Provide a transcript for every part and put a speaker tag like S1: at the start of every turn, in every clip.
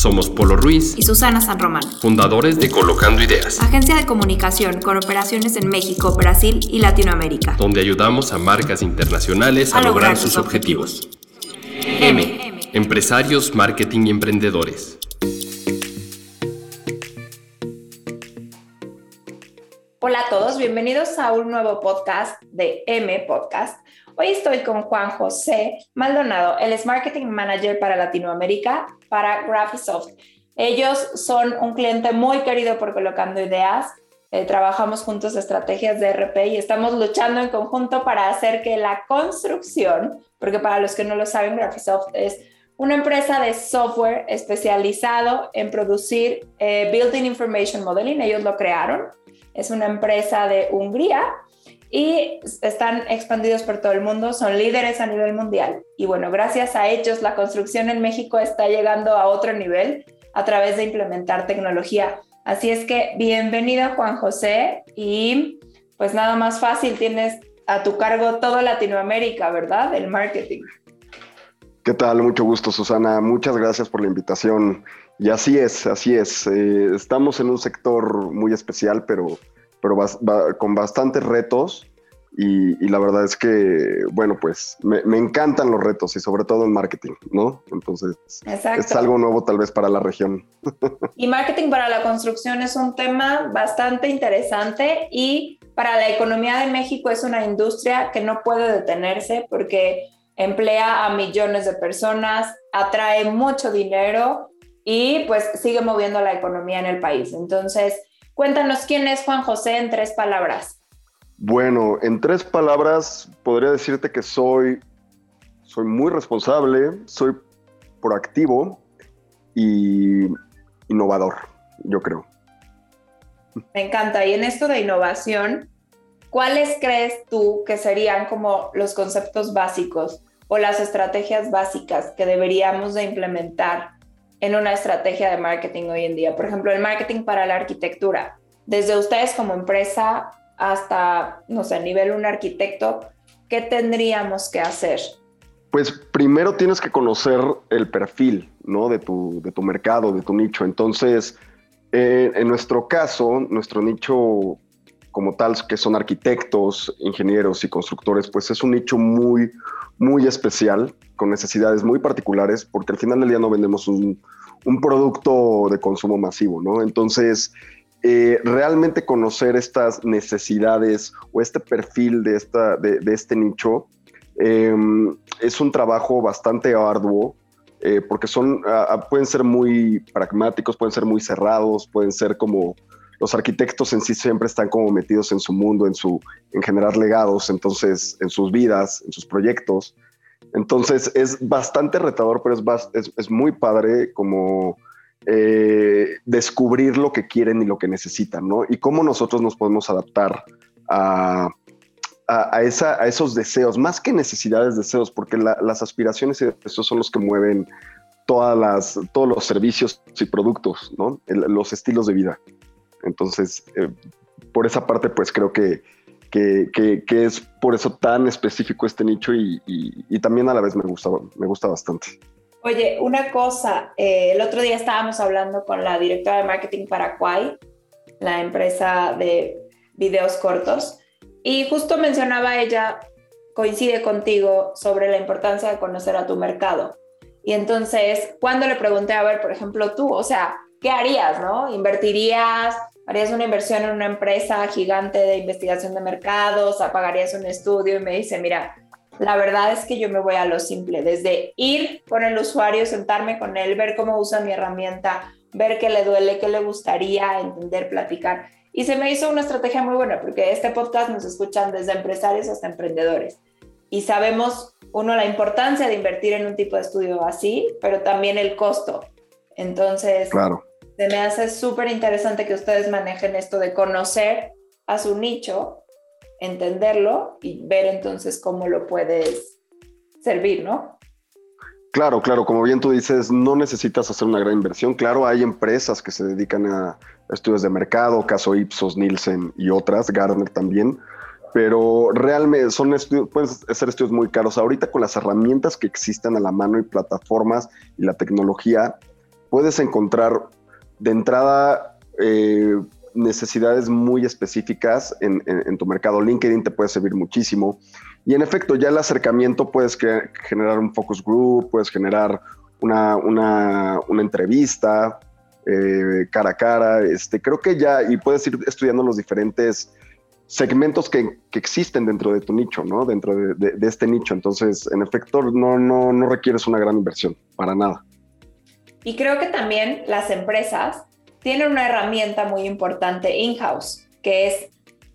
S1: Somos Polo Ruiz
S2: y Susana San Román,
S1: fundadores de Colocando Ideas,
S2: agencia de comunicación con operaciones en México, Brasil y Latinoamérica,
S1: donde ayudamos a marcas internacionales a, lograr, sus objetivos. M. Empresarios, marketing y emprendedores.
S2: Hola a todos, bienvenidos a un nuevo podcast de M Podcast. Hoy estoy con Juan José Maldonado, él es Marketing Manager para Latinoamérica para Graphisoft. Ellos son un cliente muy querido por Colocando Ideas. Eh, trabajamos juntos estrategias de RP y estamos luchando en conjunto para hacer que la construcción, porque para los que no lo saben, Graphisoft es una empresa de software especializado en producir eh, Building Information Modeling. Ellos lo crearon es una empresa de Hungría y están expandidos por todo el mundo, son líderes a nivel mundial. Y bueno, gracias a ellos la construcción en México está llegando a otro nivel a través de implementar tecnología. Así es que bienvenido Juan José y pues nada más fácil, tienes a tu cargo todo Latinoamérica, ¿verdad? El marketing.
S3: ¿Qué tal? Mucho gusto, Susana. Muchas gracias por la invitación. Y así es, así es. Eh, estamos en un sector muy especial, pero, pero con bastantes retos. Y, la verdad es que, bueno, pues me, encantan los retos y sobre todo en marketing, ¿no? Entonces, es algo nuevo tal vez para la región.
S2: Y marketing para la construcción es un tema bastante interesante y para la economía de México es una industria que no puede detenerse porque emplea a millones de personas, atrae mucho dinero y pues sigue moviendo la economía en el país. Entonces, cuéntanos quién es Juan José en tres palabras.
S3: Bueno, en tres palabras podría decirte que soy, soy muy responsable, soy proactivo y innovador, yo creo.
S2: Me encanta. Y en esto de innovación, ¿cuáles crees tú que serían como los conceptos básicos o las estrategias básicas que deberíamos de implementar en una estrategia de marketing hoy en día. Por ejemplo, el marketing para la arquitectura. Desde ustedes como empresa hasta, no sé, nivel un arquitecto, ¿qué tendríamos que hacer?
S3: Pues primero tienes que conocer el perfil, ¿no? De tu, de tu mercado, de tu nicho. Entonces, eh, en nuestro caso, nuestro nicho como tal, que son arquitectos, ingenieros y constructores, pues es un nicho muy, muy especial, con necesidades muy particulares, porque al final del día no vendemos un, producto de consumo masivo, ¿no? Entonces, eh, realmente conocer estas necesidades o este perfil de, esta, de, este nicho em, es un trabajo bastante arduo, eh, porque son, pueden ser muy pragmáticos, pueden ser muy cerrados, pueden ser como los arquitectos en sí siempre están como metidos en su mundo, en, su, en generar legados, entonces en sus vidas, en sus proyectos. Entonces es bastante retador, pero es, es, muy padre como eh, descubrir lo que quieren y lo que necesitan, ¿no? Y cómo nosotros nos podemos adaptar a, a, esa, a esos deseos, más que necesidades, deseos, porque las aspiraciones y deseos son los que mueven todas las, todos los servicios y productos, ¿no? los estilos de vida. Entonces, eh, por esa parte, pues creo que, que, es por eso tan específico este nicho y, también a la vez me gusta, me gusta bastante.
S2: Oye, una cosa, eh, el otro día estábamos hablando con la directora de marketing para Quai, la empresa de videos cortos, y justo mencionaba ella, coincide contigo, sobre la importancia de conocer a tu mercado. Y entonces, cuando le pregunté, a ver, por ejemplo, tú, o sea, ¿qué harías, no? ¿Invertirías? ¿Harías una inversión en una empresa gigante de investigación de mercados? ¿Apagarías un estudio? Y me dice, mira, la verdad es que yo me voy a lo simple, desde ir con el usuario, sentarme con él, ver cómo usa mi herramienta, ver qué le duele, qué le gustaría, entender, platicar. Y se me hizo una estrategia muy buena porque este podcast nos escuchan desde empresarios hasta emprendedores. Y sabemos, uno, la importancia de invertir en un tipo de estudio así, pero también el costo. Entonces,
S3: claro
S2: se me hace súper interesante que ustedes manejen esto de conocer a su nicho entenderlo y ver entonces cómo lo puedes servir, ¿no?
S3: Claro, claro, como bien tú dices, no necesitas hacer una gran inversión. Claro, hay empresas que se dedican a estudios de mercado, caso Ipsos, Nielsen y otras, Gartner también, pero realmente son estudios, pueden ser estudios muy caros. Ahorita con las herramientas que existen a la mano y plataformas y la tecnología, puedes encontrar de entrada eh, necesidades muy específicas en, tu mercado. LinkedIn te puede servir muchísimo. Y en efecto, ya el acercamiento puedes generar un focus group, puedes generar una, una, una entrevista eh, cara a cara. Este, creo que ya, y puedes ir estudiando los diferentes segmentos que, que existen dentro de tu nicho, ¿no? Dentro de, de, este nicho. Entonces, en efecto, no, no, no requieres una gran inversión, para nada.
S2: Y creo que también las empresas tiene una herramienta muy importante in-house, que es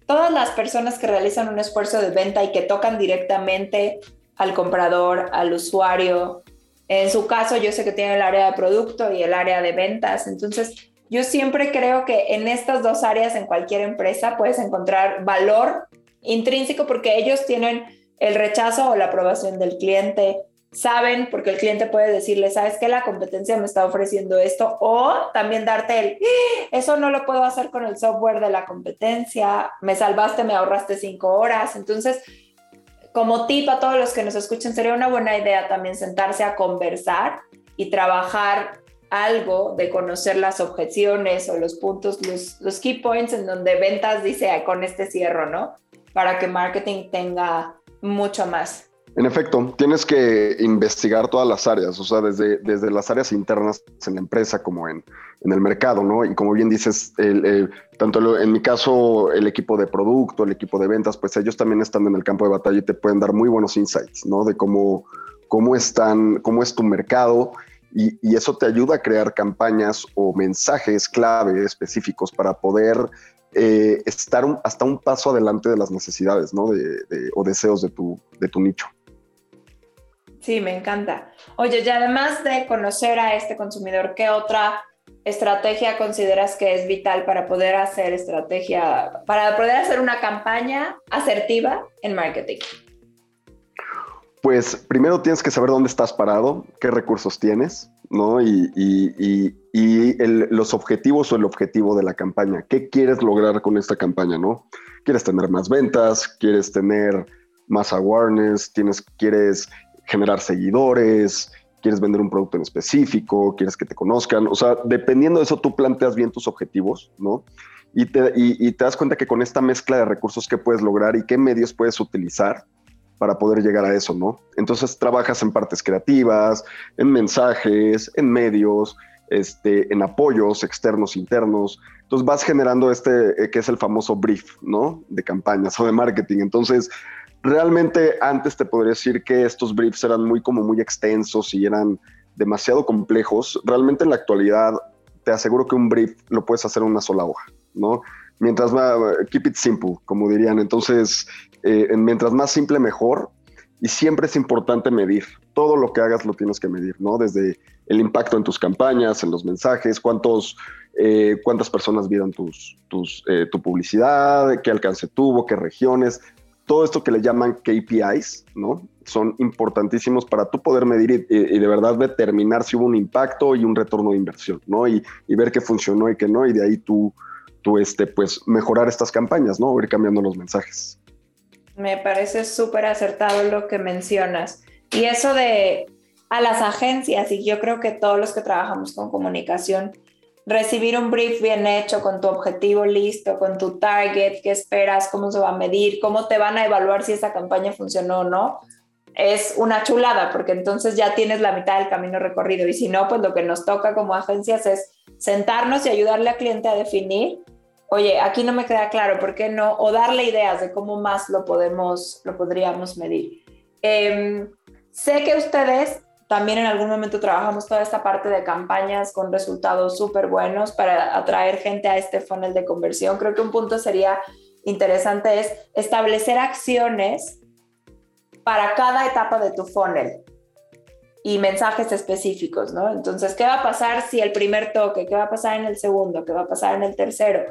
S2: todas las personas que realizan un esfuerzo de venta y que tocan directamente al comprador, al usuario. En su caso, yo sé que tiene el área de producto y el área de ventas. Entonces, yo siempre creo que en estas dos áreas, en cualquier empresa, puedes encontrar valor intrínseco porque ellos tienen el rechazo o la aprobación del cliente, saben, porque el cliente puede decirle, sabes que la competencia me está ofreciendo esto, o también darte el, ¡Ah! eso no lo puedo hacer con el software de la competencia, me salvaste, me ahorraste cinco horas. Entonces, como tip a todos los que nos escuchen, sería una buena idea también sentarse a conversar y trabajar algo de conocer las objeciones o los puntos, los, los key points en donde ventas dice con este cierro, ¿no? Para que marketing tenga mucho más.
S3: En efecto, tienes que investigar todas las áreas, o sea, desde, desde las áreas internas en la empresa como en, en el mercado, ¿no? Y como bien dices, el, tanto en mi caso, el equipo de producto, el equipo de ventas, pues ellos también están en el campo de batalla y te pueden dar muy buenos insights, ¿no? De cómo, cómo están, cómo es tu mercado y, eso te ayuda a crear campañas o mensajes clave específicos para poder eh, estar hasta un paso adelante de las necesidades ¿no? de, o deseos de tu, de tu nicho.
S2: Sí, me encanta. Oye, y además de conocer a este consumidor, ¿qué otra estrategia consideras que es vital para poder hacer estrategia, para poder hacer una campaña asertiva en marketing?
S3: Pues primero tienes que saber dónde estás parado, qué recursos tienes, ¿no? Y, los objetivos o el objetivo de la campaña. ¿Qué quieres lograr con esta campaña, no? ¿Quieres tener más ventas? ¿Quieres tener más awareness? ¿Tienes, ¿Quieres generar seguidores, quieres vender un producto en específico, quieres que te conozcan. O sea, dependiendo de eso, tú planteas bien tus objetivos, ¿no? Y te, y, das cuenta que con esta mezcla de recursos que puedes lograr y qué medios puedes utilizar para poder llegar a eso, ¿no? Entonces trabajas en partes creativas, en mensajes, en medios, este, en apoyos externos, internos. Entonces vas generando este, eh, que es el famoso brief, ¿no? De campañas o de marketing. Entonces realmente antes te podría decir que estos briefs eran muy como muy extensos y eran demasiado complejos. Realmente en la actualidad te aseguro que un brief lo puedes hacer en una sola hoja, ¿no? Mientras más, keep it simple, como dirían. Entonces, eh, mientras más simple, mejor. Y siempre es importante medir. Todo lo que hagas lo tienes que medir, ¿no? Desde el impacto en tus campañas, en los mensajes, cuántos, eh, cuántas personas vieron tus, tus, eh, tu publicidad, qué alcance tuvo, qué regiones todo esto que le llaman KPIs, ¿no? Son importantísimos para tú poder medir y, de verdad determinar si hubo un impacto y un retorno de inversión, ¿no? Y, ver qué funcionó y qué no, y de ahí tú, tú este, pues, mejorar estas campañas, ¿no? O ir cambiando los mensajes.
S2: Me parece súper acertado lo que mencionas. Y eso de a las agencias, y yo creo que todos los que trabajamos con comunicación, recibir un brief bien hecho con tu objetivo listo, con tu target, qué esperas, cómo se va a medir, cómo te van a evaluar si esa campaña funcionó o no, es una chulada, porque entonces ya tienes la mitad del camino recorrido. Y si no, pues lo que nos toca como agencias es sentarnos y ayudarle al cliente a definir, oye, aquí no me queda claro, ¿por qué no? O darle ideas de cómo más lo podemos, lo podríamos medir. Em, sé que ustedes también en algún momento trabajamos toda esta parte de campañas con resultados súper buenos para atraer gente a este funnel de conversión. Creo que un punto sería interesante es establecer acciones para cada etapa de tu funnel y mensajes específicos, ¿no? Entonces, ¿qué va a pasar si el primer toque? ¿Qué va a pasar en el segundo? ¿Qué va a pasar en el tercero?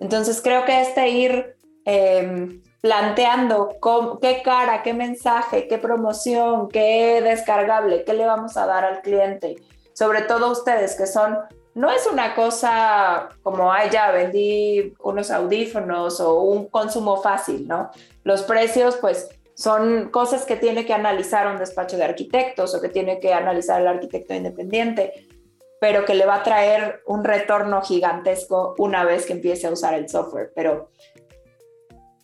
S2: Entonces, creo que este ir em, planteando qué cara, qué mensaje, qué promoción, qué descargable, qué le vamos a dar al cliente. Sobre todo ustedes que son, no es una cosa como, ay, ya vendí unos audífonos o un consumo fácil, ¿no? Los precios, pues, son cosas que tiene que analizar un despacho de arquitectos o que tiene que analizar el arquitecto independiente, pero que le va a traer un retorno gigantesco una vez que empiece a usar el software. Pero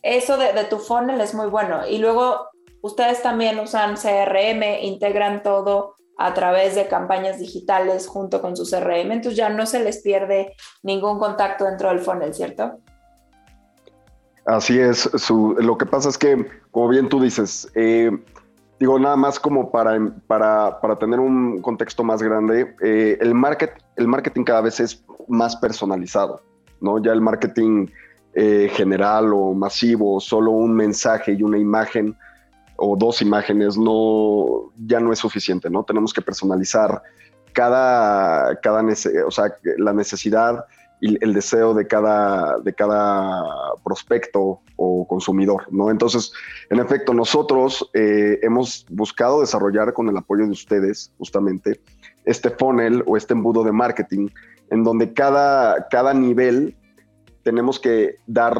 S2: eso de, tu funnel es muy bueno. Y luego ustedes también usan CRM, integran todo a través de campañas digitales junto con su CRM, entonces ya no se les pierde ningún contacto dentro del funnel, ¿cierto?
S3: Así es, lo que pasa es que, como bien tú dices, eh, digo nada más como para, para, para tener un contexto más grande, eh, el, market, el marketing cada vez es más personalizado, ¿no? Ya el marketing eh, general o masivo, solo un mensaje y una imagen o dos imágenes no, ya no es suficiente, ¿no? Tenemos que personalizar cada, cada o sea, la necesidad y el deseo de cada, de cada prospecto o consumidor, ¿no? Entonces, en efecto, nosotros eh, hemos buscado desarrollar con el apoyo de ustedes, justamente, este funnel o este embudo de marketing, en donde cada, cada nivel tenemos que dar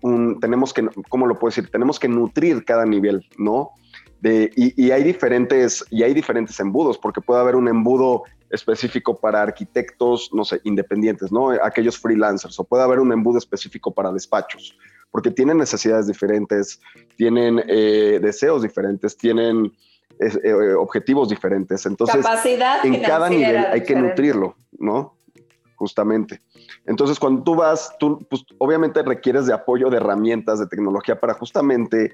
S3: un, tenemos que, ¿cómo lo puedo decir? Tenemos que nutrir cada nivel, ¿no? De, y, hay diferentes, y hay diferentes embudos, porque puede haber un embudo específico para arquitectos, no sé, independientes, ¿no? Aquellos freelancers, o puede haber un embudo específico para despachos, porque tienen necesidades diferentes, tienen eh, deseos diferentes, tienen eh, objetivos diferentes. Entonces, en cada nivel hay que nutrirlo, ¿no? Justamente. Entonces, cuando tú vas, tú pues, obviamente requieres de apoyo de herramientas, de tecnología para justamente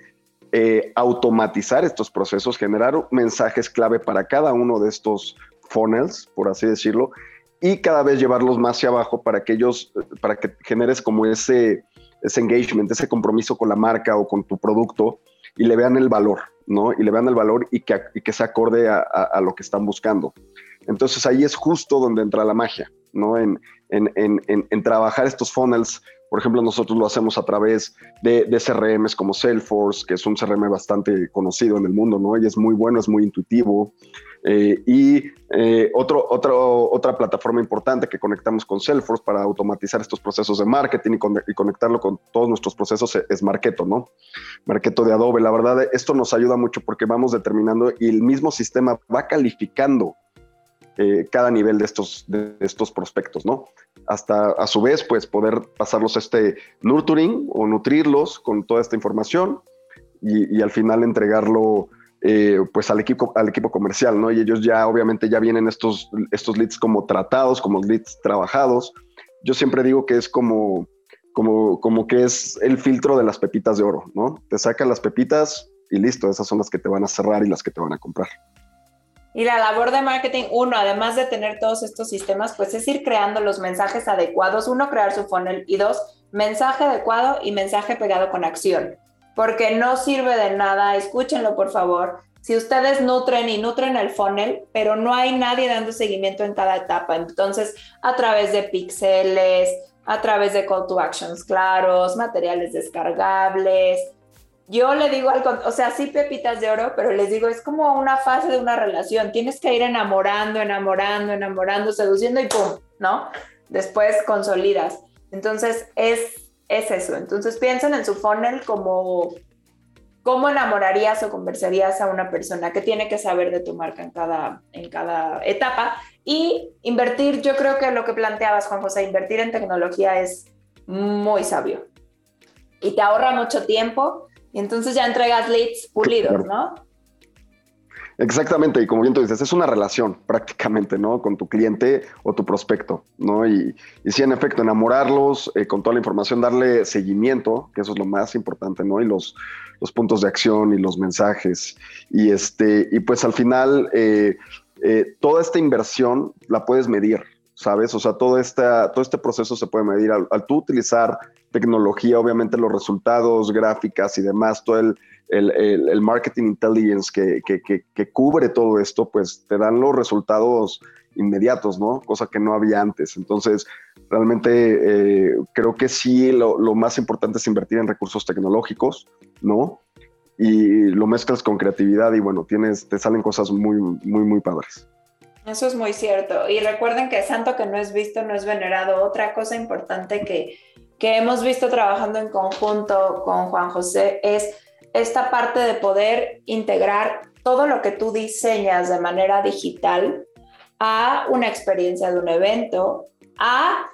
S3: eh, automatizar estos procesos, generar mensajes clave para cada uno de estos funnels, por así decirlo, y cada vez llevarlos más hacia abajo para que ellos, para que generes como ese, ese engagement, ese compromiso con la marca o con tu producto y le vean el valor, ¿no? Y le vean el valor y que, se acorde a, a, lo que están buscando. Entonces ahí es justo donde entra la magia, ¿no? En, en, en, en trabajar estos funnels por ejemplo, nosotros lo hacemos a través de, de, CRMs como Salesforce, que es un CRM bastante conocido en el mundo, ¿no? Y es muy bueno, es muy intuitivo. Eh, y eh, otro, otro, otra plataforma importante que conectamos con Salesforce para automatizar estos procesos de marketing y, conectarlo con todos nuestros procesos es Marketo, ¿no? Marketo de Adobe. La verdad, esto nos ayuda mucho porque vamos determinando y el mismo sistema va calificando eh, cada nivel de estos, de estos prospectos, ¿no? Hasta a su vez, pues poder pasarlos este nurturing o nutrirlos con toda esta información y, al final entregarlo eh, pues al equipo, al equipo comercial, ¿no? Y ellos ya obviamente ya vienen estos, estos leads como tratados, como leads trabajados. Yo siempre digo que es como, como, como que es el filtro de las pepitas de oro, ¿no? Te sacan las pepitas y listo, esas son las que te van a cerrar y las que te van a comprar.
S2: Y la labor de marketing, uno, además de tener todos estos sistemas, pues es ir creando los mensajes adecuados. Uno, crear su funnel y dos, mensaje adecuado y mensaje pegado con acción porque no sirve de nada, escúchenlo por favor. Si ustedes nutren y nutren el funnel, pero no hay nadie dando seguimiento en cada etapa, entonces a través de píxeles, a través de call to actions claros, materiales descargables. Yo le digo algo, o sea, sí pepitas de oro, pero les digo, es como una fase de una relación. Tienes que ir enamorando, enamorando, enamorando, seduciendo y pum, ¿no? Después consolidas. Entonces es es eso. Entonces piensen en su funnel como cómo enamorarías o conversarías a una persona que tiene que saber de tu marca en cada, en cada etapa. Y invertir, yo creo que lo que planteabas, Juan José, invertir en tecnología es muy sabio. Y te ahorra mucho tiempo y entonces ya entregas leads pulidos, ¿no?
S3: Exactamente, y como bien tú dices, es una relación prácticamente, ¿no? Con tu cliente o tu prospecto, ¿no? Y, y sí, en efecto, enamorarlos eh, con toda la información, darle seguimiento, que eso es lo más importante, ¿no? Y los, los puntos de acción y los mensajes. Y, este, y pues al final, eh, eh, toda esta inversión la puedes medir, ¿sabes? O sea, todo, esta, todo este proceso se puede medir al, al tú utilizar tecnología, obviamente los resultados, gráficas y demás, todo el el, marketing intelligence que, cubre todo esto, pues te dan los resultados inmediatos, ¿no? Cosa que no había antes. Entonces, realmente eh, creo que sí, lo, lo, más importante es invertir en recursos tecnológicos, ¿no? Y lo mezclas con creatividad y bueno, tienes, te salen cosas muy, muy, muy padres.
S2: Eso es muy cierto. Y recuerden que santo que no es visto no es venerado. Otra cosa importante que, que hemos visto trabajando en conjunto con Juan José es esta parte de poder integrar todo lo que tú diseñas de manera digital a una experiencia de un evento, a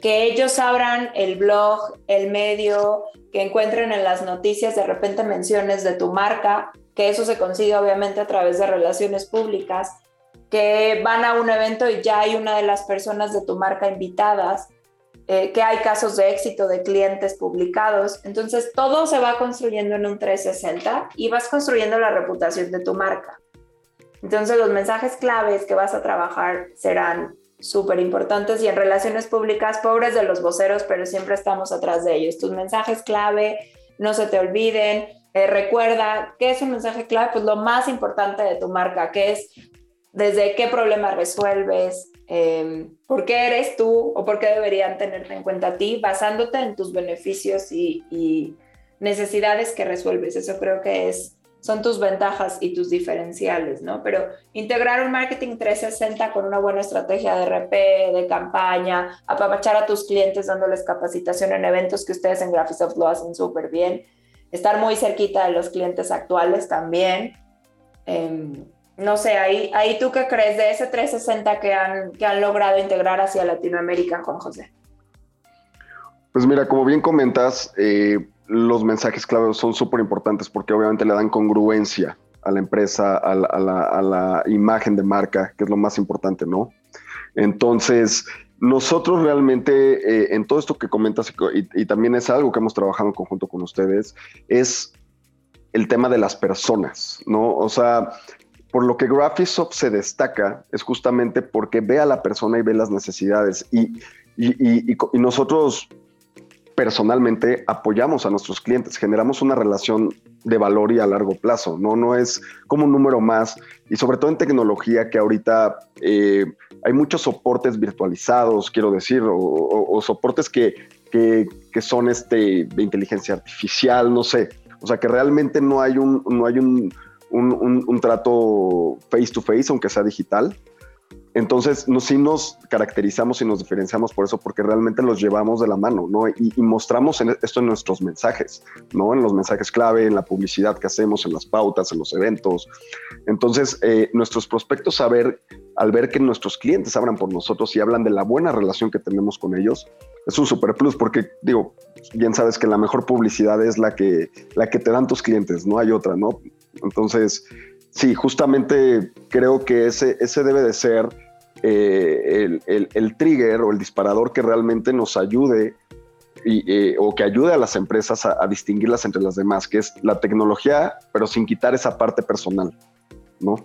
S2: que ellos abran el blog, el medio, que encuentren en las noticias de repente menciones de tu marca, que eso se consigue obviamente a través de relaciones públicas, que van a un evento y ya hay una de las personas de tu marca invitadas, eh, que hay casos de éxito de clientes publicados. Entonces, todo se va construyendo en un 360 y vas construyendo la reputación de tu marca. Entonces, los mensajes claves que vas a trabajar serán súper importantes y en relaciones públicas, pobres de los voceros, pero siempre estamos atrás de ellos. Tus mensajes clave, no se te olviden. Eh, recuerda, ¿qué es un mensaje clave? Pues lo más importante de tu marca, que es desde qué problema resuelves, eh, por qué eres tú o por qué deberían tenerte en cuenta a ti, basándote en tus beneficios y, necesidades que resuelves. Eso creo que es, son tus ventajas y tus diferenciales, ¿no? Pero integrar un marketing 360 con una buena estrategia de RP, de campaña, apapachar a tus clientes dándoles capacitación en eventos que ustedes en Graphisoft lo hacen súper bien, estar muy cerquita de los clientes actuales también. Em, no sé, ahí, ahí tú qué crees de ese 360 que han, que han logrado integrar hacia Latinoamérica, Juan José.
S3: Pues mira, como bien comentas, eh, los mensajes clave son súper importantes porque obviamente le dan congruencia a la empresa, a la, imagen de marca, que es lo más importante, ¿no? Entonces, nosotros realmente, eh, en todo esto que comentas, y, también es algo que hemos trabajado en conjunto con ustedes, es el tema de las personas, ¿no? O sea, por lo que Graphisoft se destaca es justamente porque ve a la persona y ve las necesidades. Y, nosotros personalmente apoyamos a nuestros clientes, generamos una relación de valor y a largo plazo, ¿no? No es como un número más. Y sobre todo en tecnología que ahorita eh, hay muchos soportes virtualizados, quiero decir, o, soportes que, que, son este, de inteligencia artificial, no sé. O sea, que realmente no hay un, no hay un un, trato face to face, aunque sea digital. Entonces, no, sí nos caracterizamos y nos diferenciamos por eso, porque realmente los llevamos de la mano, ¿no? Y, mostramos esto en nuestros mensajes, ¿no? En los mensajes clave, en la publicidad que hacemos, en las pautas, en los eventos. Entonces, eh, nuestros prospectos, a al ver que nuestros clientes hablan por nosotros y hablan de la buena relación que tenemos con ellos, es un super plus, porque digo, bien sabes que la mejor publicidad es la que, la que te dan tus clientes, no hay otra, ¿no? Entonces, sí, justamente creo que ese, ese debe de ser eh, el, trigger o el disparador que realmente nos ayude eh, o que ayude a las empresas a, distinguirlas entre las demás, que es la tecnología, pero sin quitar esa parte personal, ¿no?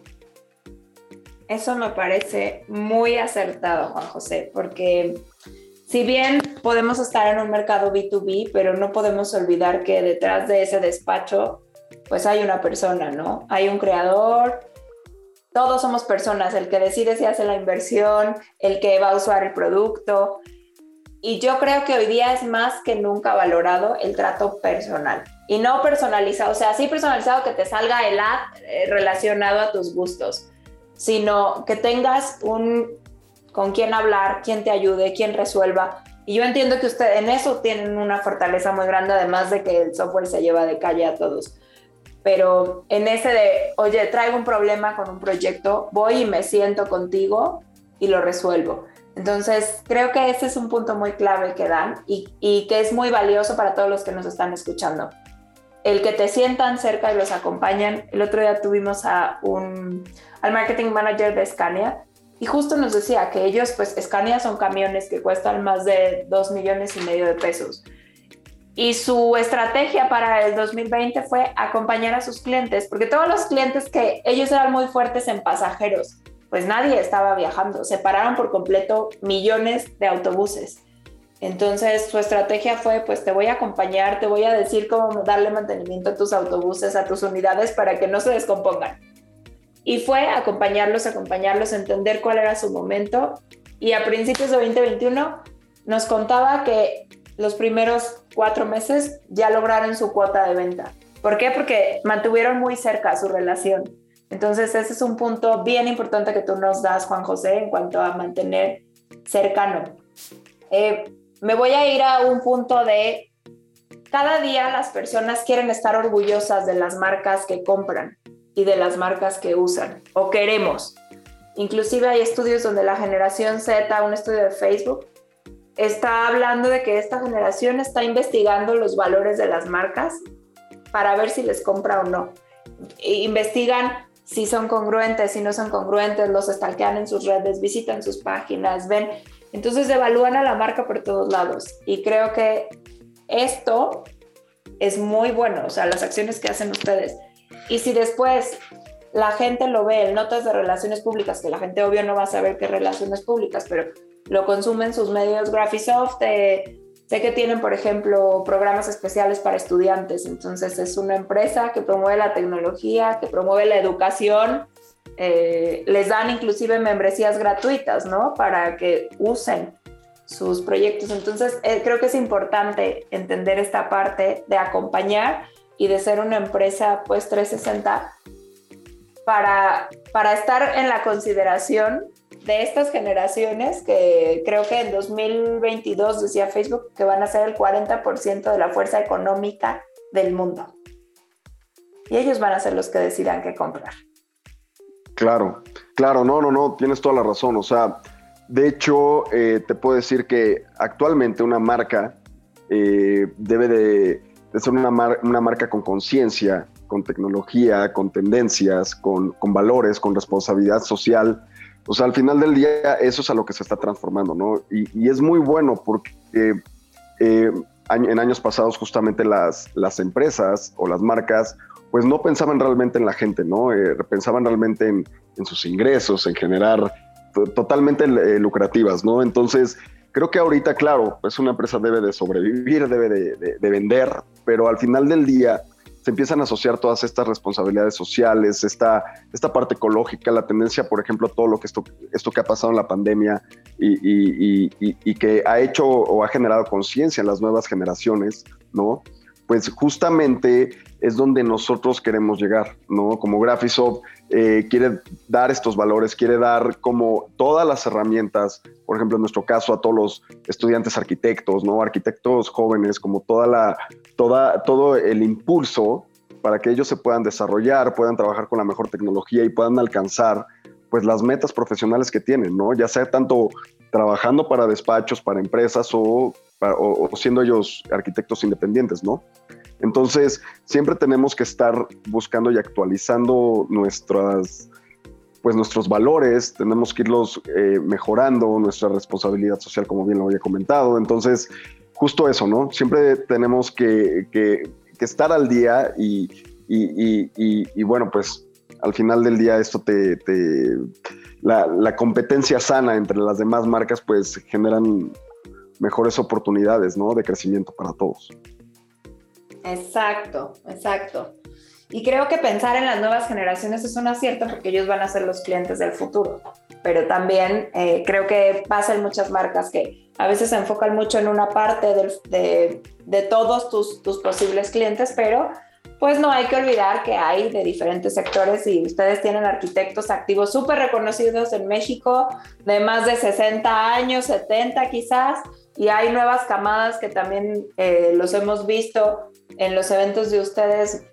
S2: Eso me parece muy acertado, Juan José, porque si bien podemos estar en un mercado B2B, pero no podemos olvidar que detrás de ese despacho pues hay una persona, ¿no? Hay un creador, todos somos personas, el que decide si hace la inversión, el que va a usar el producto. Y yo creo que hoy día es más que nunca valorado el trato personal. Y no personalizado, o sea, sí personalizado que te salga el ad eh, relacionado a tus gustos, sino que tengas un con quién hablar, quién te ayude, quién resuelva. Y yo entiendo que ustedes en eso tienen una fortaleza muy grande, además de que el software se lleva de calle a todos pero en ese de, oye, traigo un problema con un proyecto, voy y me siento contigo y lo resuelvo. Entonces, creo que ese es un punto muy clave que dan y, y, que es muy valioso para todos los que nos están escuchando. El que te sientan cerca y los acompañan. El otro día tuvimos a un, al marketing manager de Scania y justo nos decía que ellos, pues Scania son camiones que cuestan más de 2 millones y medio de pesos y su estrategia para el 2020 fue acompañar a sus clientes, porque todos los clientes que ellos eran muy fuertes en pasajeros, pues nadie estaba viajando, se pararon por completo millones de autobuses. Entonces su estrategia fue, pues te voy a acompañar, te voy a decir cómo darle mantenimiento a tus autobuses, a tus unidades para que no se descompongan. Y fue acompañarlos, acompañarlos, entender cuál era su momento. Y a principios de 2021 nos contaba que los primeros cuatro meses ya lograron su cuota de venta. ¿Por qué? Porque mantuvieron muy cerca su relación. Entonces, ese es un punto bien importante que tú nos das, Juan José, en cuanto a mantener cercano. Eh, me voy a ir a un punto de cada día las personas quieren estar orgullosas de las marcas que compran y de las marcas que usan o queremos. Inclusive hay estudios donde la generación Z, un estudio de Facebook, está hablando de que esta generación está investigando los valores de las marcas para ver si les compra o no. investigan si son congruentes, si no son congruentes, los stalkean en sus redes, visitan sus páginas, ven. Entonces evalúan a la marca por todos lados. Y creo que esto es muy bueno, o sea, las acciones que hacen ustedes. Y si después la gente lo ve en notas de relaciones públicas, que la gente obvio no va a saber qué relaciones públicas, pero lo consumen sus medios Graphisoft, eh, sé que tienen, por ejemplo, programas especiales para estudiantes, entonces es una empresa que promueve la tecnología, que promueve la educación, eh, les dan inclusive membresías gratuitas, ¿no? Para que usen sus proyectos. Entonces, eh, creo que es importante entender esta parte de acompañar y de ser una empresa, pues, 360 para, para estar en la consideración de estas generaciones que creo que en 2022 decía Facebook que van a ser el 40% de la fuerza económica del mundo. Y ellos van a ser los que decidan qué comprar.
S3: Claro, claro, no, no, no, tienes toda la razón. O sea, de hecho, eh, te puedo decir que actualmente una marca eh, debe de, ser una, marca con conciencia, con tecnología, con tendencias, con valores, con responsabilidad social o sea, al final del día eso es a lo que se está transformando, ¿no? Y, es muy bueno porque eh, en años pasados justamente las, las empresas o las marcas pues no pensaban realmente en la gente, ¿no? Eh, pensaban realmente en, sus ingresos, en generar totalmente eh, lucrativas, ¿no? Entonces, creo que ahorita, claro, pues una empresa debe de sobrevivir, debe de vender, pero al final del día se empiezan a asociar todas estas responsabilidades sociales, esta, esta parte ecológica, la tendencia, por ejemplo, todo lo que esto, esto que ha pasado en la pandemia y, y que ha hecho o ha generado conciencia en las nuevas generaciones, ¿no? Pues justamente es donde nosotros queremos llegar, ¿no? Como Graphisoft eh, quiere dar estos valores, quiere dar como todas las herramientas, por ejemplo, en nuestro caso, a todos los estudiantes arquitectos, ¿no? Arquitectos jóvenes, como toda la, toda, todo el impulso para que ellos se puedan desarrollar, puedan trabajar con la mejor tecnología y puedan alcanzar pues las metas profesionales que tienen, ¿no? Ya sea tanto trabajando para despachos, para empresas o, o siendo ellos arquitectos independientes, ¿no? Entonces, siempre tenemos que estar buscando y actualizando nuestras, pues nuestros valores, tenemos que irlos eh, mejorando, nuestra responsabilidad social, como bien lo había comentado. Entonces, justo eso, ¿no? Siempre tenemos que, estar al día y, bueno, pues al final del día esto te... la, la, competencia sana entre las demás marcas pues generan mejores oportunidades, ¿no? De crecimiento para todos.
S2: Exacto, exacto. Y creo que pensar en las nuevas generaciones es un acierto porque ellos van a ser los clientes del futuro. Pero también eh, creo que pasa en muchas marcas que a veces se enfocan mucho en una parte de, de, todos tus, tus posibles clientes, pero pues no hay que olvidar que hay de diferentes sectores y ustedes tienen arquitectos activos súper reconocidos en México de más de 60 años, 70 quizás, y hay nuevas camadas que también eh, los hemos visto en los eventos de ustedes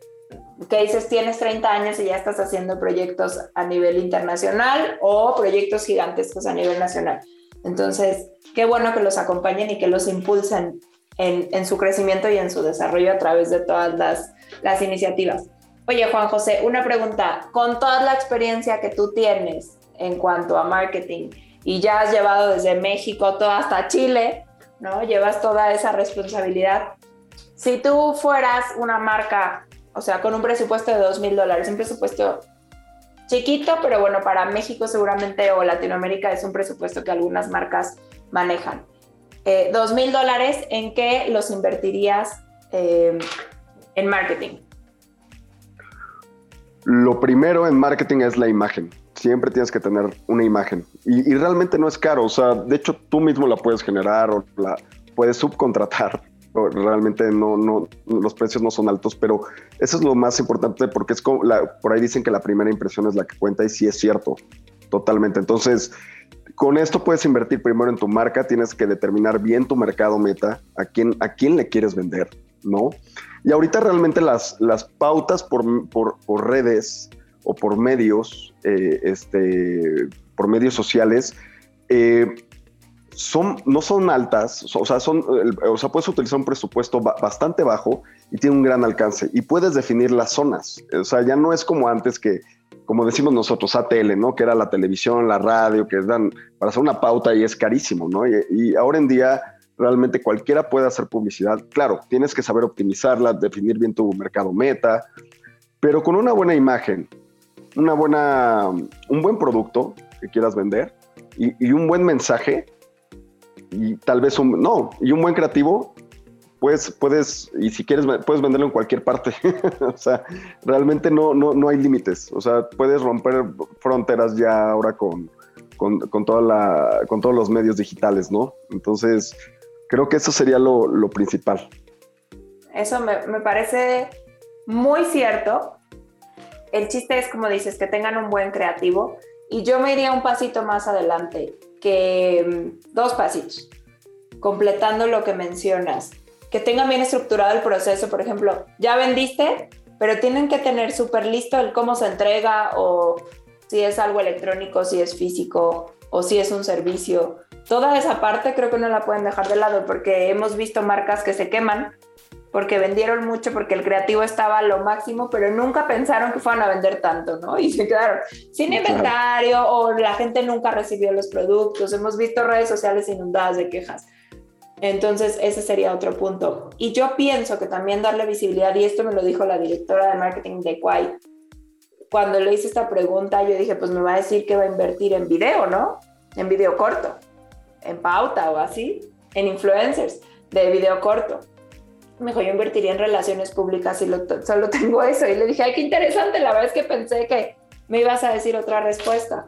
S2: que dices tienes 30 años y ya estás haciendo proyectos a nivel internacional o proyectos gigantescos a nivel nacional. Entonces, qué bueno que los acompañen y que los impulsen en, en su crecimiento y en su desarrollo a través de todas las, las iniciativas. Oye, Juan José, una pregunta. Con toda la experiencia que tú tienes en cuanto a marketing y ya has llevado desde México todo hasta Chile, ¿no? Llevas toda esa responsabilidad. Si tú fueras una marca, o sea, con un presupuesto de dos mil dólares, un presupuesto chiquito, pero bueno, para México seguramente o Latinoamérica es un presupuesto que algunas marcas manejan. Eh, dos mil dólares, ¿en qué los invertirías eh, en marketing?
S3: Lo primero en marketing es la imagen. Siempre tienes que tener una imagen. Y, realmente no es caro. O sea, de hecho, tú mismo la puedes generar o la puedes subcontratar. Realmente no, no, los precios no son altos, pero eso es lo más importante porque es como por ahí dicen que la primera impresión es la que cuenta y sí es cierto, totalmente. Entonces, con esto puedes invertir primero en tu marca, tienes que determinar bien tu mercado meta, a quién, a quién le quieres vender, ¿no? Y ahorita realmente las, las pautas por, redes o por medios, eh, este, por medios sociales, eh, son, no son altas, o sea, son, o sea, puedes utilizar un presupuesto bastante bajo y tiene un gran alcance y puedes definir las zonas. O sea, ya no es como antes que, como decimos nosotros, ATL, ¿no? Que era la televisión, la radio, que dan para hacer una pauta y es carísimo, ¿no? y ahora en día realmente cualquiera puede hacer publicidad. Claro, tienes que saber optimizarla, definir bien tu mercado meta, pero con una buena imagen, una buena, un buen producto que quieras vender y, un buen mensaje y tal vez un, no, y un buen creativo, pues puedes, y si quieres, puedes venderlo en cualquier parte. o sea, realmente no, no, no hay límites. O sea, puedes romper fronteras ya ahora con, con, con, toda la, con todos los medios digitales, ¿no? Entonces, Creo que eso sería lo, principal.
S2: Eso me, parece muy cierto. El chiste es, como dices, que tengan un buen creativo. Y yo me iría un pasito más adelante, que mm, dos pasitos, completando lo que mencionas. Que tengan bien estructurado el proceso, por ejemplo, ya vendiste, pero tienen que tener súper listo el cómo se entrega o si es algo electrónico, si es físico o si es un servicio toda esa parte creo que no la pueden dejar de lado porque hemos visto marcas que se queman porque vendieron mucho, porque el creativo estaba a lo máximo, pero nunca pensaron que fueran a vender tanto, ¿no? Y se quedaron sin inventario o la gente nunca recibió los productos. Hemos visto redes sociales inundadas de quejas. Entonces, ese sería otro punto. Y yo pienso que también darle visibilidad, y esto me lo dijo la directora de marketing de Quai, cuando le hice esta pregunta, yo dije, pues me va a decir que va a invertir en video, ¿no? En video corto en pauta o así, en influencers de video corto. Me dijo, yo invertiría en relaciones públicas y solo tengo eso. Y le dije, ay, qué interesante, la verdad es que pensé que me ibas a decir otra respuesta.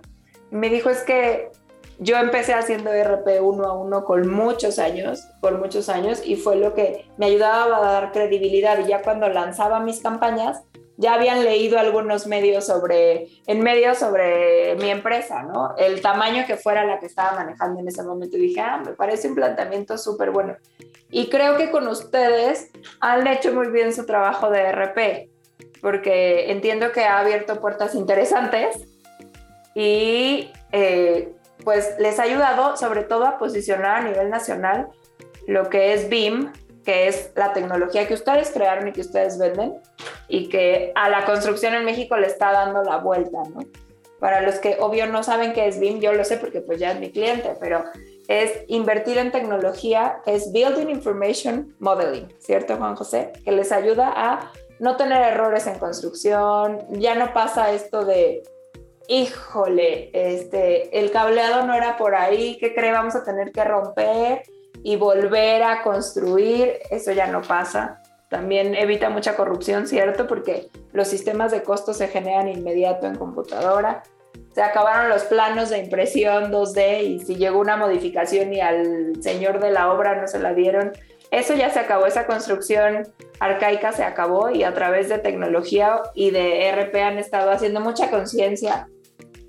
S2: me dijo, es que yo empecé haciendo RP uno a uno con muchos años, por muchos años, y fue lo que me ayudaba a dar credibilidad. Y ya cuando lanzaba mis campañas, ya habían leído algunos medios sobre, en medios sobre mi empresa, ¿no? El tamaño que fuera la que estaba manejando en ese momento. Dije, ah, me parece un planteamiento súper bueno. Y creo que con ustedes han hecho muy bien su trabajo de RP, porque entiendo que ha abierto puertas interesantes y eh, pues les ha ayudado sobre todo a posicionar a nivel nacional lo que es BIM que es la tecnología que ustedes crearon y que ustedes venden y que a la construcción en México le está dando la vuelta, ¿no? Para los que obvio no saben qué es BIM, yo lo sé porque pues ya es mi cliente, pero es invertir en tecnología, es Building Information Modeling, ¿cierto Juan José? Que les ayuda a no tener errores en construcción, ya no pasa esto de, híjole, este, el cableado no era por ahí, ¿qué cree? Vamos a tener que romper y volver a construir, eso ya no pasa. También evita mucha corrupción, ¿cierto? Porque los sistemas de costos se generan inmediato en computadora. Se acabaron los planos de impresión 2D y si llegó una modificación y al señor de la obra no se la dieron, eso ya se acabó, esa construcción arcaica se acabó y a través de tecnología y de RP han estado haciendo mucha conciencia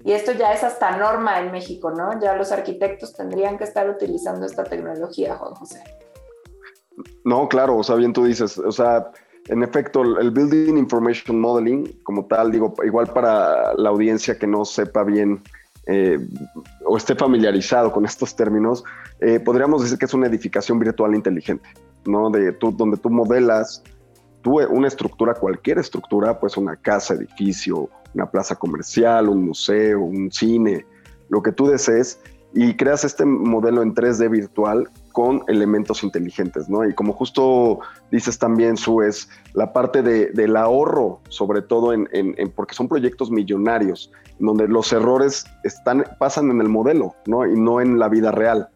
S2: y esto ya es hasta norma en México, ¿no? Ya los arquitectos tendrían que estar utilizando esta tecnología, Juan José.
S3: No, claro, o sea, bien tú dices, o sea, en efecto, el Building Information Modeling, como tal, digo, igual para la audiencia que no sepa bien eh, o esté familiarizado con estos términos, eh, podríamos decir que es una edificación virtual inteligente, ¿no? De tú, donde tú modelas tú, una estructura, cualquier estructura, pues una casa, edificio, una plaza comercial, un museo, un cine, lo que tú desees, y creas este modelo en 3D virtual con elementos inteligentes, ¿no? Y como justo dices también, Su, es la parte del ahorro, sobre todo en, porque son proyectos millonarios, donde los errores están, pasan en el modelo, ¿no? Y no en la vida real.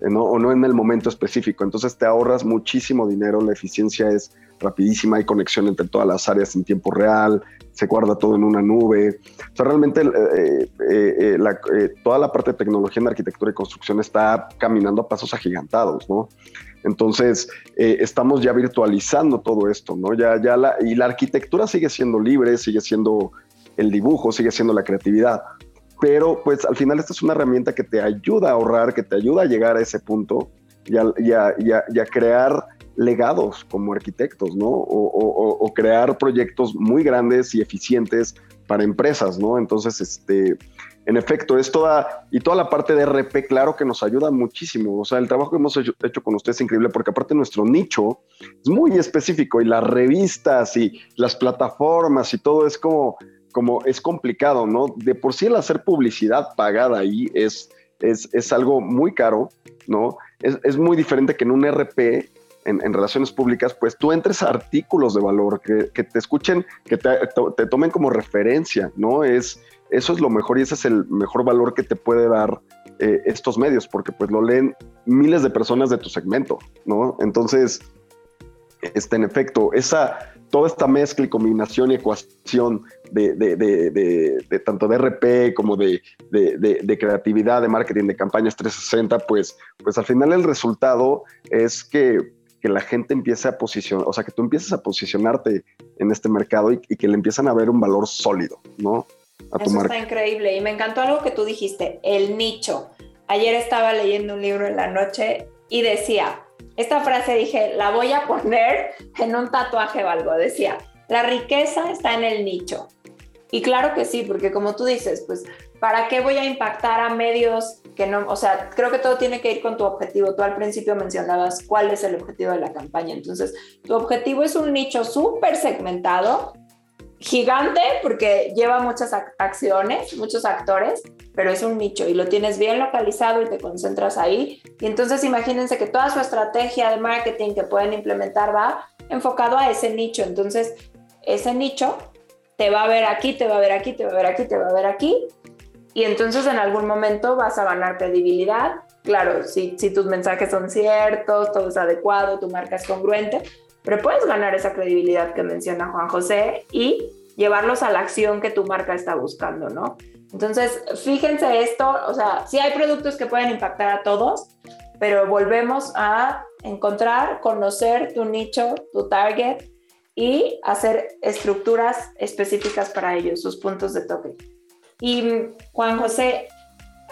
S3: O no en el momento específico. Entonces te ahorras muchísimo dinero, la eficiencia es rapidísima, hay conexión entre todas las áreas en tiempo real, se guarda todo en una nube. O sea, realmente eh, eh, eh, toda la parte de tecnología en arquitectura y construcción está caminando a pasos agigantados, ¿no? Entonces, estamos ya virtualizando todo esto, ¿no? Ya, ya la, y la arquitectura sigue siendo libre, sigue siendo el dibujo, sigue siendo la creatividad. Pero, pues, al final esta es una herramienta que te ayuda a ahorrar, que te ayuda a llegar a ese punto y a crear legados como arquitectos, ¿no? O, crear proyectos muy grandes y eficientes para empresas, ¿no? Entonces, este, en efecto, es toda, y toda la parte de RP, claro que nos ayuda muchísimo. O sea, el trabajo que hemos hecho, con ustedes es increíble porque aparte nuestro nicho es muy específico y las revistas y las plataformas y todo es como, como es complicado, ¿no? De por sí el hacer publicidad pagada ahí es, es, es algo muy caro, ¿no? Es, es, muy diferente que en un RP en, relaciones públicas, pues tú entres a artículos de valor, que, te escuchen, que te, tomen como referencia, ¿no? Es, eso es lo mejor y ese es el mejor valor que te puede dar eh, estos medios, porque pues lo leen miles de personas de tu segmento, ¿no? Entonces, este, en efecto, esa, toda esta mezcla y combinación y ecuación de, de, de, de tanto de RP como de, creatividad, de marketing, de campañas 360, pues, pues al final el resultado es que que la gente empiece a posicionar, o sea, que tú empieces a posicionarte en este mercado y, que le empiezan a ver un valor sólido, ¿no?
S2: A Eso está increíble y me encantó algo que tú dijiste, el nicho. Ayer estaba leyendo un libro en la noche y decía, esta frase dije, la voy a poner en un tatuaje o algo, decía, la riqueza está en el nicho. Y claro que sí, porque como tú dices, pues, ¿para qué voy a impactar a medios que no, o sea, creo que todo tiene que ir con tu objetivo. Tú al principio mencionabas cuál es el objetivo de la campaña. Entonces, tu objetivo es un nicho súper segmentado, gigante, porque lleva muchas acciones, muchos actores, pero es un nicho y lo tienes bien localizado y te concentras ahí. Y entonces imagínense que toda su estrategia de marketing que pueden implementar va enfocado a ese nicho. Entonces, ese nicho te va a ver aquí, te va a ver aquí, te va a ver aquí, te va a ver aquí. Y entonces en algún momento vas a ganar credibilidad. Claro, si, tus mensajes son ciertos, todo es adecuado, tu marca es congruente, pero puedes ganar esa credibilidad que menciona Juan José y llevarlos a la acción que tu marca está buscando, ¿no? Entonces, fíjense esto, o sea, sí hay productos que pueden impactar a todos, pero volvemos a encontrar, conocer tu nicho, tu target y hacer estructuras específicas para ellos, sus puntos de toque. Y Juan José,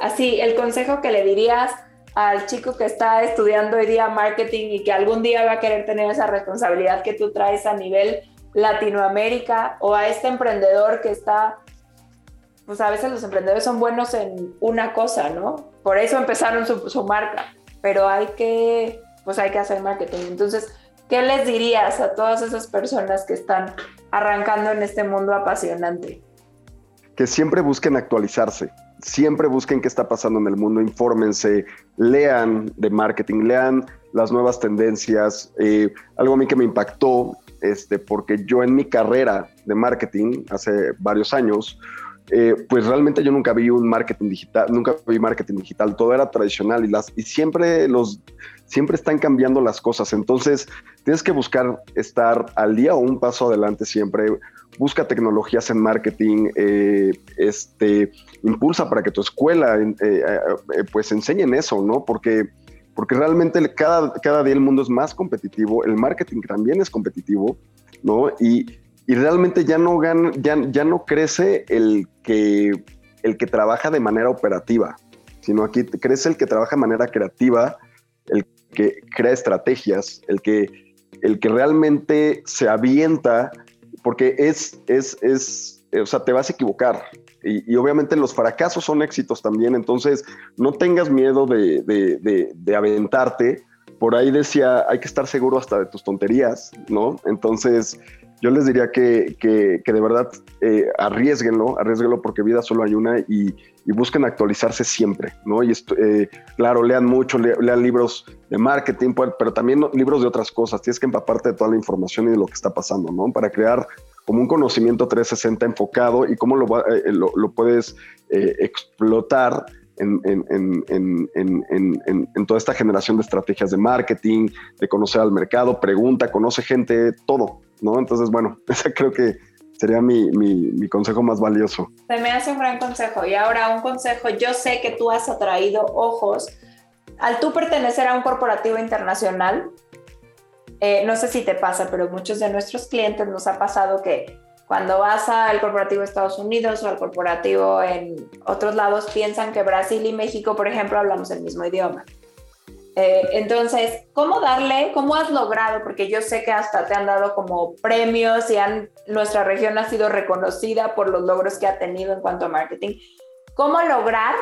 S2: así, el consejo que le dirías al chico que está estudiando hoy día marketing y que algún día va a querer tener esa responsabilidad que tú traes a nivel Latinoamérica o a este emprendedor que está, pues a veces los emprendedores son buenos en una cosa, ¿no? Por eso empezaron su, su marca, pero hay que, pues hay que hacer marketing. Entonces, ¿Qué les dirías a todas esas personas que están arrancando en este mundo apasionante?
S3: Que siempre busquen actualizarse, siempre busquen qué está pasando en el mundo, infórmense, lean de marketing, lean las nuevas tendencias. Eh, algo a mí que me impactó, este, porque yo en mi carrera de marketing hace varios años, eh, pues realmente yo nunca vi un marketing digital, nunca vi marketing digital, todo era tradicional y, siempre, los, siempre están cambiando las cosas, entonces tienes que buscar estar al día o un paso adelante siempre, busca tecnologías en marketing, eh, este, impulsa para que tu escuela eh, pues enseñen eso, ¿no? Porque porque realmente cada, cada día el mundo es más competitivo, el marketing también es competitivo, ¿no? Y, y realmente ya no, gana, ya, ya no crece el que, el que trabaja de manera operativa, sino aquí crece el que trabaja de manera creativa, el que crea estrategias, el que, el que realmente se avienta, porque es, es, es, o sea, te vas a equivocar. Y, obviamente los fracasos son éxitos también, entonces no tengas miedo de, de, de aventarte. Por ahí decía, hay que estar seguro hasta de tus tonterías, ¿no? Entonces, yo les diría que, de verdad eh, arriesguenlo, arriesguenlo porque vida solo hay una y, busquen actualizarse siempre, ¿no? Y eh, claro, lean mucho, lean libros de marketing, pero también libros de otras cosas. Tienes que empaparte de toda la información y de lo que está pasando, ¿no? Para crear como un conocimiento 360 enfocado y cómo lo, eh, lo, puedes explotar en, toda esta generación de estrategias de marketing, de conocer al mercado, pregunta, conoce gente, todo, ¿no? Entonces, bueno, ese creo que sería mi, mi, consejo más valioso.
S2: Se me hace un gran consejo. Y ahora un consejo, yo sé que tú has atraído ojos al tú pertenecer a un corporativo internacional. Eh, no sé si te pasa, pero muchos de nuestros clientes nos ha pasado que cuando vas al corporativo de Estados Unidos o al corporativo en otros lados, piensan que Brasil y México, por ejemplo, hablamos el mismo idioma. Eh, entonces, ¿cómo darle, cómo has logrado? Porque yo sé que hasta te han dado como premios y han, nuestra región ha sido reconocida por los logros que ha tenido en cuanto a marketing. ¿Cómo lograr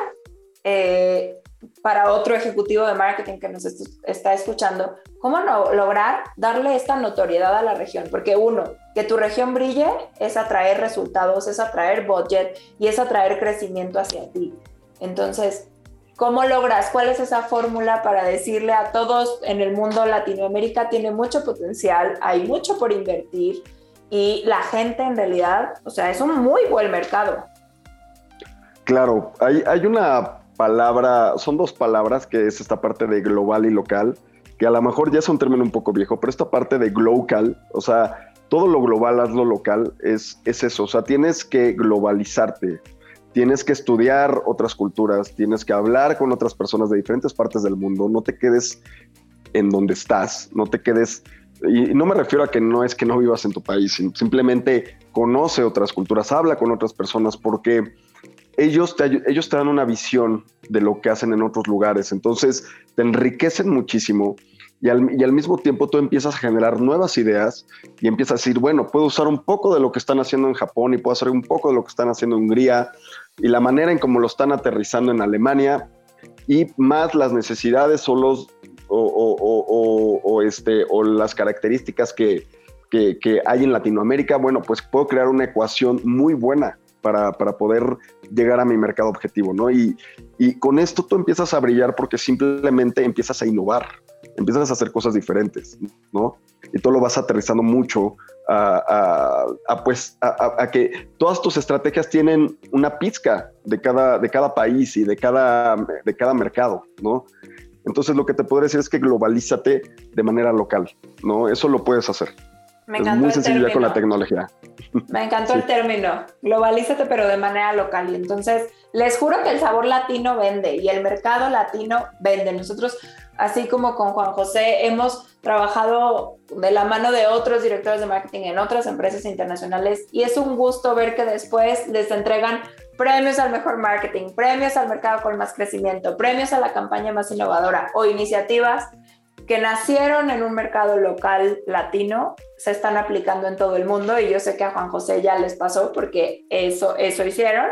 S2: eh, para otro ejecutivo de marketing que nos está escuchando, cómo lograr darle esta notoriedad a la región? Porque uno, que tu región brille es atraer resultados, es atraer budget y es atraer crecimiento hacia ti. Entonces, ¿Cómo logras? ¿Cuál es esa fórmula para decirle a todos en el mundo Latinoamérica tiene mucho potencial, hay mucho por invertir y la gente en realidad, o sea, es un muy buen mercado?
S3: Claro, hay, hay una palabra, son dos palabras que es esta parte de global y local, que a lo mejor ya es un término un poco viejo, pero esta parte de global, o sea, todo lo global, hazlo local, es, es eso, o sea, tienes que globalizarte, tienes que estudiar otras culturas, tienes que hablar con otras personas de diferentes partes del mundo, no te quedes en donde estás, no te quedes, y no me refiero a que no es que no vivas en tu país, simplemente conoce otras culturas, habla con otras personas, porque ellos te, ellos te dan una visión de lo que hacen en otros lugares, entonces te enriquecen muchísimo. Y al, y al, mismo tiempo tú empiezas a generar nuevas ideas y empiezas a decir, bueno, puedo usar un poco de lo que están haciendo en Japón y puedo hacer un poco de lo que están haciendo en Hungría y la manera en cómo lo están aterrizando en Alemania y más las necesidades o los o, este, o las características que, que, hay en Latinoamérica, bueno, pues puedo crear una ecuación muy buena para, para, poder llegar a mi mercado objetivo, ¿no? Y, y con esto tú empiezas a brillar porque simplemente empiezas a innovar, empiezas a hacer cosas diferentes, ¿no? Y todo lo vas aterrizando mucho a, pues, a, que todas tus estrategias tienen una pizca de cada, de cada país y de cada, de cada mercado, ¿no? Entonces lo que te podría decir es que globalízate de manera local, ¿no? Eso lo puedes hacer.
S2: Me es muy
S3: sencillo con la tecnología.
S2: Me encantó el término. Globalízate, pero de manera local. Y entonces, les juro que el sabor latino vende y el mercado latino vende. Nosotros así como con Juan José, hemos trabajado de la mano de otros directores de marketing en otras empresas internacionales y es un gusto ver que después les entregan premios al mejor marketing, premios al mercado con más crecimiento, premios a la campaña más innovadora o iniciativas que nacieron en un mercado local latino se están aplicando en todo el mundo y yo sé que a Juan José ya les pasó porque eso, eso hicieron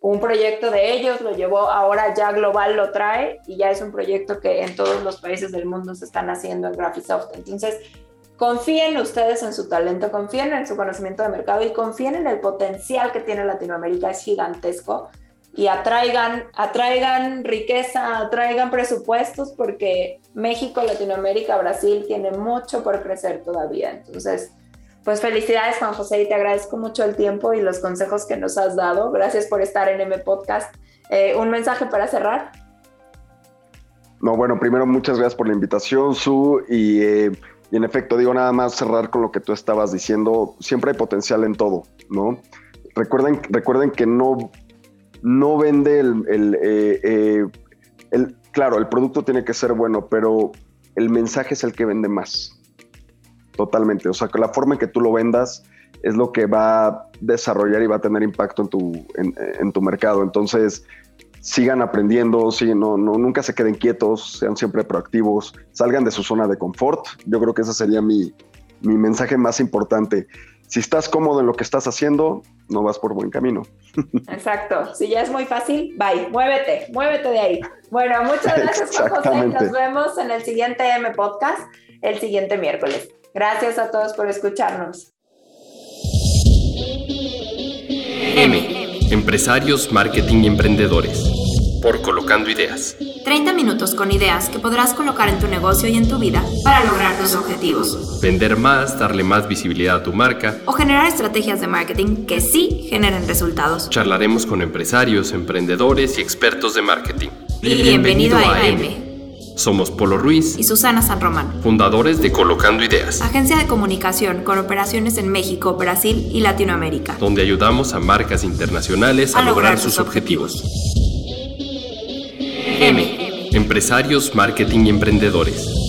S2: un proyecto de ellos, lo llevó ahora ya global, lo trae y ya es un proyecto que en todos los países del mundo se están haciendo en Graphisoft. Entonces, confíen ustedes en su talento, confíen en su conocimiento de mercado y confíen en el potencial que tiene Latinoamérica, es gigantesco y atraigan, atraigan riqueza, atraigan presupuestos porque México, Latinoamérica, Brasil tiene mucho por crecer todavía. Entonces, pues felicidades Juan José y te agradezco mucho el tiempo y los consejos que nos has dado. Gracias por estar en M Podcast. Eh, ¿Un mensaje para cerrar?
S3: No, bueno, primero muchas gracias por la invitación, Su, y, eh, en efecto digo nada más cerrar con lo que tú estabas diciendo, siempre hay potencial en todo, ¿no? Recuerden, recuerden que no, no vende el, el, eh, el, claro, el producto tiene que ser bueno, pero el mensaje es el que vende más. Totalmente. O sea, que la forma en que tú lo vendas es lo que va a desarrollar y va a tener impacto en tu, en, tu mercado. Entonces, sigan aprendiendo, sí, no, no, nunca se queden quietos, sean siempre proactivos, salgan de su zona de confort. Yo creo que ese sería mi, mi mensaje más importante. Si estás cómodo en lo que estás haciendo, no vas por buen camino.
S2: Exacto. Si ya es muy fácil, bye. Muévete, muévete de ahí. Bueno, muchas gracias, José. Nos vemos en el siguiente M Podcast el siguiente miércoles. Gracias a todos por escucharnos.
S1: M. Empresarios, Marketing y Emprendedores. Por Colocando Ideas.
S2: 30 minutos con ideas que podrás colocar en tu negocio y en tu vida para lograr tus objetivos.
S1: Vender más, darle más visibilidad a tu marca.
S2: O generar estrategias de marketing que sí generen resultados.
S1: Charlaremos con empresarios, emprendedores y expertos de marketing.
S2: Bienvenido, a M.
S1: Somos Polo Ruiz
S2: y Susana San Román,
S1: fundadores de Colocando Ideas,
S2: agencia de comunicación con operaciones en México, Brasil y Latinoamérica,
S1: donde ayudamos a marcas internacionales a, lograr, sus objetivos.
S2: M.
S1: Empresarios, marketing y emprendedores.